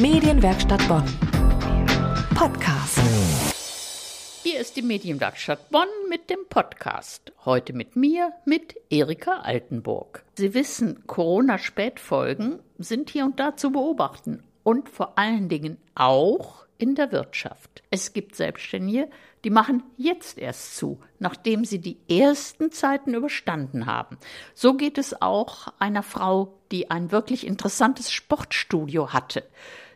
Medienwerkstatt Bonn. Podcast. Hier ist die Medienwerkstatt Bonn mit dem Podcast. Heute mit mir, mit Erika Altenburg. Sie wissen, Corona-Spätfolgen sind hier und da zu beobachten und vor allen Dingen auch in der Wirtschaft. Es gibt Selbstständige, die machen jetzt erst zu, nachdem sie die ersten Zeiten überstanden haben. So geht es auch einer Frau, die ein wirklich interessantes Sportstudio hatte.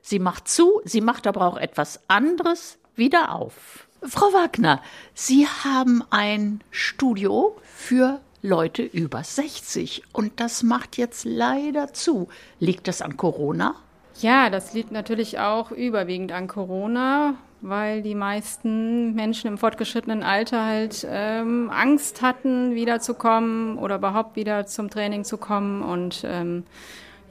Sie macht zu, sie macht aber auch etwas anderes wieder auf. Frau Wagner, Sie haben ein Studio für Leute über 60 und das macht jetzt leider zu. Liegt das an Corona? Ja, das liegt natürlich auch überwiegend an Corona, weil die meisten Menschen im fortgeschrittenen Alter halt ähm, Angst hatten, wiederzukommen oder überhaupt wieder zum Training zu kommen. Und ähm,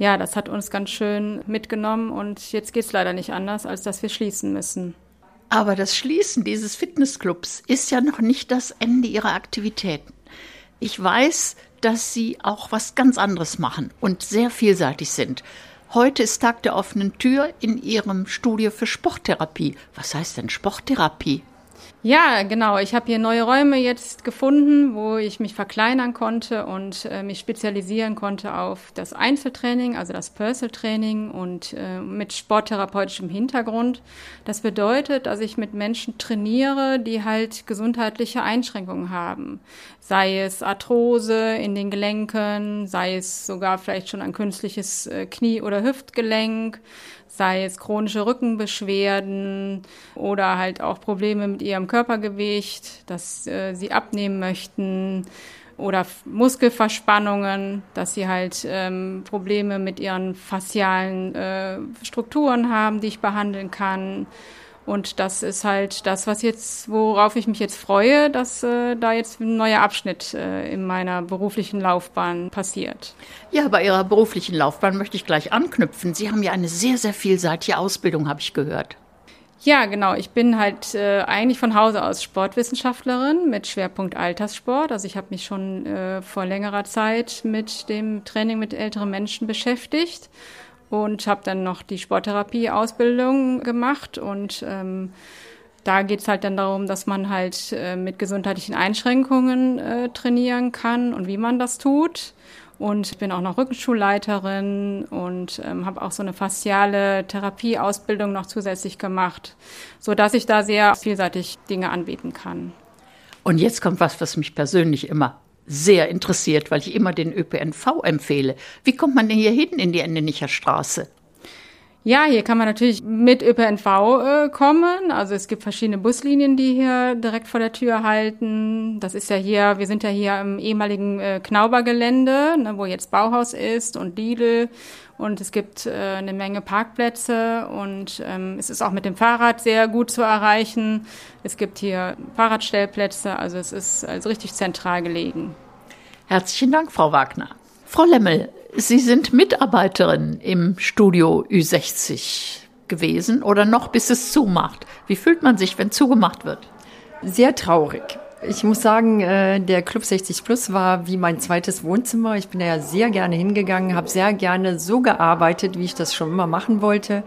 ja, das hat uns ganz schön mitgenommen und jetzt geht es leider nicht anders, als dass wir schließen müssen. Aber das Schließen dieses Fitnessclubs ist ja noch nicht das Ende Ihrer Aktivitäten. Ich weiß, dass Sie auch was ganz anderes machen und sehr vielseitig sind. Heute ist Tag der offenen Tür in Ihrem Studio für Sporttherapie. Was heißt denn Sporttherapie? Ja, genau. Ich habe hier neue Räume jetzt gefunden, wo ich mich verkleinern konnte und äh, mich spezialisieren konnte auf das Einzeltraining, also das Personal Training und äh, mit sporttherapeutischem Hintergrund. Das bedeutet, dass ich mit Menschen trainiere, die halt gesundheitliche Einschränkungen haben. Sei es Arthrose in den Gelenken, sei es sogar vielleicht schon ein künstliches äh, Knie- oder Hüftgelenk, sei es chronische Rückenbeschwerden oder halt auch Probleme mit ihrem Körpergewicht, dass äh, sie abnehmen möchten oder Muskelverspannungen, dass sie halt ähm, Probleme mit ihren faszialen äh, Strukturen haben, die ich behandeln kann und das ist halt das, was jetzt, worauf ich mich jetzt freue, dass äh, da jetzt ein neuer Abschnitt äh, in meiner beruflichen Laufbahn passiert. Ja, bei Ihrer beruflichen Laufbahn möchte ich gleich anknüpfen. Sie haben ja eine sehr, sehr vielseitige Ausbildung, habe ich gehört. Ja, genau. Ich bin halt äh, eigentlich von Hause aus Sportwissenschaftlerin mit Schwerpunkt Alterssport. Also ich habe mich schon äh, vor längerer Zeit mit dem Training mit älteren Menschen beschäftigt und habe dann noch die Sporttherapie-Ausbildung gemacht und ähm, da geht's halt dann darum, dass man halt äh, mit gesundheitlichen Einschränkungen äh, trainieren kann und wie man das tut. Und ich bin auch noch Rückenschulleiterin und ähm, habe auch so eine fasziale Therapieausbildung noch zusätzlich gemacht, so dass ich da sehr vielseitig Dinge anbieten kann. Und jetzt kommt was, was mich persönlich immer sehr interessiert, weil ich immer den ÖPNV empfehle. Wie kommt man denn hier hin in die Endenicher Straße? Ja, hier kann man natürlich mit ÖPNV äh, kommen. Also es gibt verschiedene Buslinien, die hier direkt vor der Tür halten. Das ist ja hier, wir sind ja hier im ehemaligen äh, Knaubergelände, ne, wo jetzt Bauhaus ist und Lidl. Und es gibt äh, eine Menge Parkplätze und ähm, es ist auch mit dem Fahrrad sehr gut zu erreichen. Es gibt hier Fahrradstellplätze, also es ist also richtig zentral gelegen. Herzlichen Dank, Frau Wagner. Frau Lemmel, Sie sind Mitarbeiterin im Studio Ü60 gewesen oder noch bis es zumacht. Wie fühlt man sich, wenn zugemacht wird? Sehr traurig. Ich muss sagen, äh, der Club 60 Plus war wie mein zweites Wohnzimmer. Ich bin da ja sehr gerne hingegangen, habe sehr gerne so gearbeitet, wie ich das schon immer machen wollte.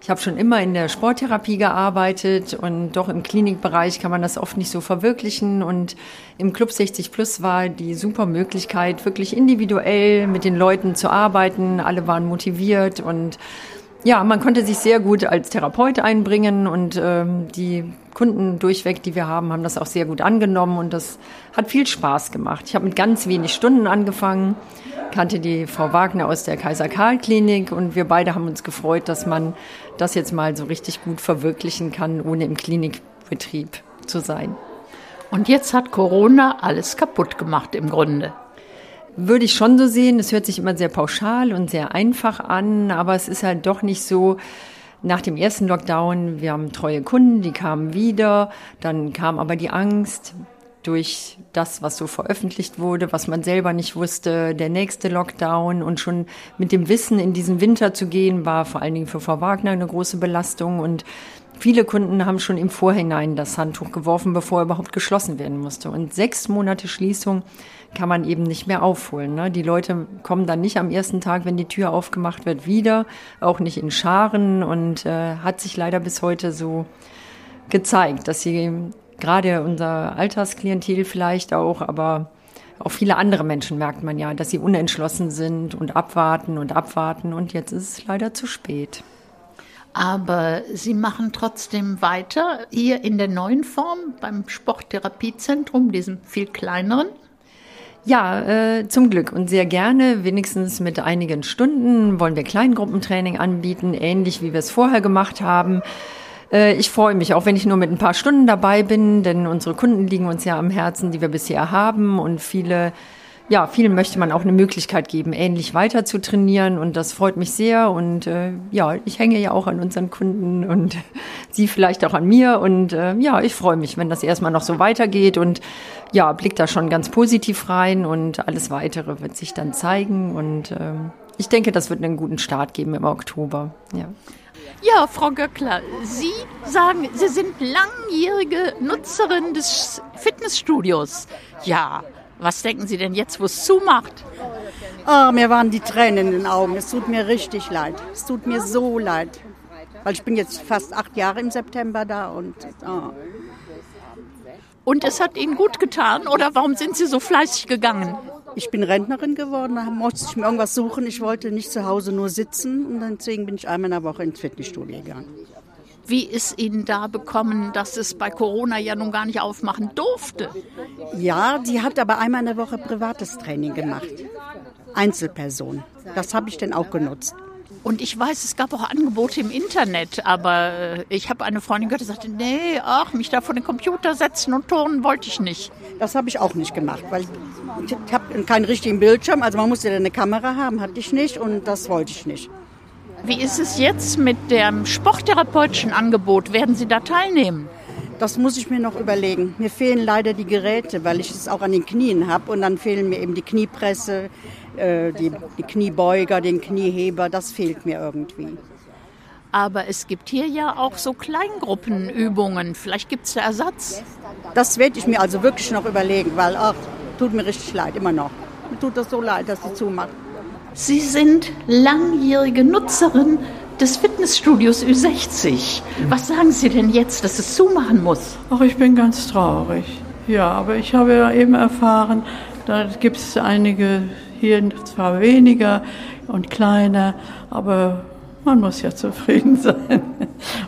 Ich habe schon immer in der Sporttherapie gearbeitet und doch im Klinikbereich kann man das oft nicht so verwirklichen. Und im Club 60 Plus war die super Möglichkeit, wirklich individuell mit den Leuten zu arbeiten. Alle waren motiviert und ja, man konnte sich sehr gut als Therapeut einbringen und ähm, die Kunden durchweg, die wir haben, haben das auch sehr gut angenommen und das hat viel Spaß gemacht. Ich habe mit ganz wenig Stunden angefangen, kannte die Frau Wagner aus der Kaiser Karl Klinik und wir beide haben uns gefreut, dass man das jetzt mal so richtig gut verwirklichen kann, ohne im Klinikbetrieb zu sein. Und jetzt hat Corona alles kaputt gemacht im Grunde. Würde ich schon so sehen. Es hört sich immer sehr pauschal und sehr einfach an, aber es ist halt doch nicht so. Nach dem ersten Lockdown, wir haben treue Kunden, die kamen wieder, dann kam aber die Angst, durch das, was so veröffentlicht wurde, was man selber nicht wusste, der nächste Lockdown und schon mit dem Wissen in diesen Winter zu gehen, war vor allen Dingen für Frau Wagner eine große Belastung und Viele Kunden haben schon im Vorhinein das Handtuch geworfen, bevor überhaupt geschlossen werden musste. Und sechs Monate Schließung kann man eben nicht mehr aufholen. Ne? Die Leute kommen dann nicht am ersten Tag, wenn die Tür aufgemacht wird, wieder, auch nicht in Scharen und äh, hat sich leider bis heute so gezeigt, dass sie gerade unser Altersklientel vielleicht auch, aber auch viele andere Menschen merkt man ja, dass sie unentschlossen sind und abwarten und abwarten und jetzt ist es leider zu spät. Aber Sie machen trotzdem weiter hier in der neuen Form beim Sporttherapiezentrum, diesem viel kleineren. Ja, äh, zum Glück und sehr gerne. Wenigstens mit einigen Stunden wollen wir Kleingruppentraining anbieten, ähnlich wie wir es vorher gemacht haben. Äh, ich freue mich, auch wenn ich nur mit ein paar Stunden dabei bin, denn unsere Kunden liegen uns ja am Herzen, die wir bisher haben und viele ja, vielen möchte man auch eine Möglichkeit geben, ähnlich weiter zu trainieren. Und das freut mich sehr. Und äh, ja, ich hänge ja auch an unseren Kunden und sie vielleicht auch an mir. Und äh, ja, ich freue mich, wenn das erstmal noch so weitergeht. Und ja, blickt da schon ganz positiv rein. Und alles weitere wird sich dann zeigen. Und äh, ich denke, das wird einen guten Start geben im Oktober, ja. Ja, Frau Göckler, Sie sagen, Sie sind langjährige Nutzerin des Fitnessstudios. Ja, was denken Sie denn jetzt, wo es zumacht? Oh, mir waren die Tränen in den Augen. Es tut mir richtig leid. Es tut mir so leid. Weil ich bin jetzt fast acht Jahre im September da und. Oh. Und es hat Ihnen gut getan oder warum sind Sie so fleißig gegangen? Ich bin Rentnerin geworden, da musste ich mir irgendwas suchen. Ich wollte nicht zu Hause nur sitzen und deswegen bin ich einmal in der Woche ins Fitnessstudio gegangen. Wie ist Ihnen da bekommen, dass es bei Corona ja nun gar nicht aufmachen durfte? Ja, die hat aber einmal in der Woche privates Training gemacht. Einzelperson. Das habe ich dann auch genutzt. Und ich weiß, es gab auch Angebote im Internet, aber äh, ich habe eine Freundin gehört, die sagte, nee, ach, mich da vor den Computer setzen und turnen wollte ich nicht. Das habe ich auch nicht gemacht, weil ich habe keinen richtigen Bildschirm, also man musste ja eine Kamera haben, hatte ich nicht und das wollte ich nicht. Wie ist es jetzt mit dem sporttherapeutischen Angebot? Werden Sie da teilnehmen? Das muss ich mir noch überlegen. Mir fehlen leider die Geräte, weil ich es auch an den Knien habe. Und dann fehlen mir eben die Kniepresse, äh, die, die Kniebeuger, den Knieheber. Das fehlt mir irgendwie. Aber es gibt hier ja auch so Kleingruppenübungen. Vielleicht gibt es da Ersatz. Das werde ich mir also wirklich noch überlegen, weil, ach, tut mir richtig leid, immer noch. Mir tut das so leid, dass sie zumacht. Sie sind langjährige Nutzerin des Fitnessstudios Ü60. Was sagen Sie denn jetzt, dass es zumachen muss? Ach, ich bin ganz traurig. Ja, aber ich habe ja eben erfahren, da gibt es einige hier zwar weniger und kleiner, aber man muss ja zufrieden sein.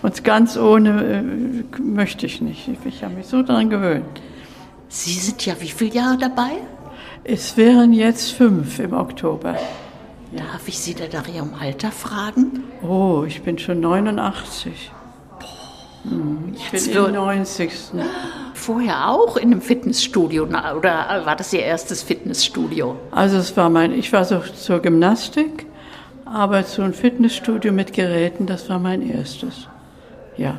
Und ganz ohne äh, möchte ich nicht. Ich habe mich so daran gewöhnt. Sie sind ja wie viele Jahre dabei? Es wären jetzt fünf im Oktober. Darf ich Sie da nach Ihrem Alter fragen? Oh, ich bin schon 89. Hm, ich bin im 90. Vorher auch in einem Fitnessstudio oder war das Ihr erstes Fitnessstudio? Also es war mein, ich war so zur Gymnastik, aber zu einem Fitnessstudio mit Geräten, das war mein erstes. Ja.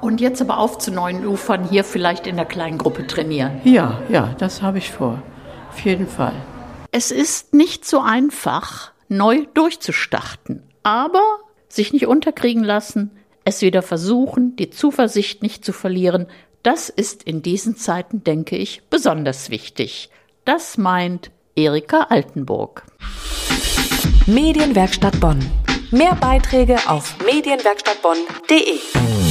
Und jetzt aber auf zu neuen Ufern hier vielleicht in der kleinen Gruppe trainieren? Ja, ja, das habe ich vor. Auf jeden Fall. Es ist nicht so einfach, neu durchzustarten. Aber sich nicht unterkriegen lassen, es wieder versuchen, die Zuversicht nicht zu verlieren, das ist in diesen Zeiten, denke ich, besonders wichtig. Das meint Erika Altenburg. Medienwerkstatt Bonn. Mehr Beiträge auf medienwerkstattbonn.de.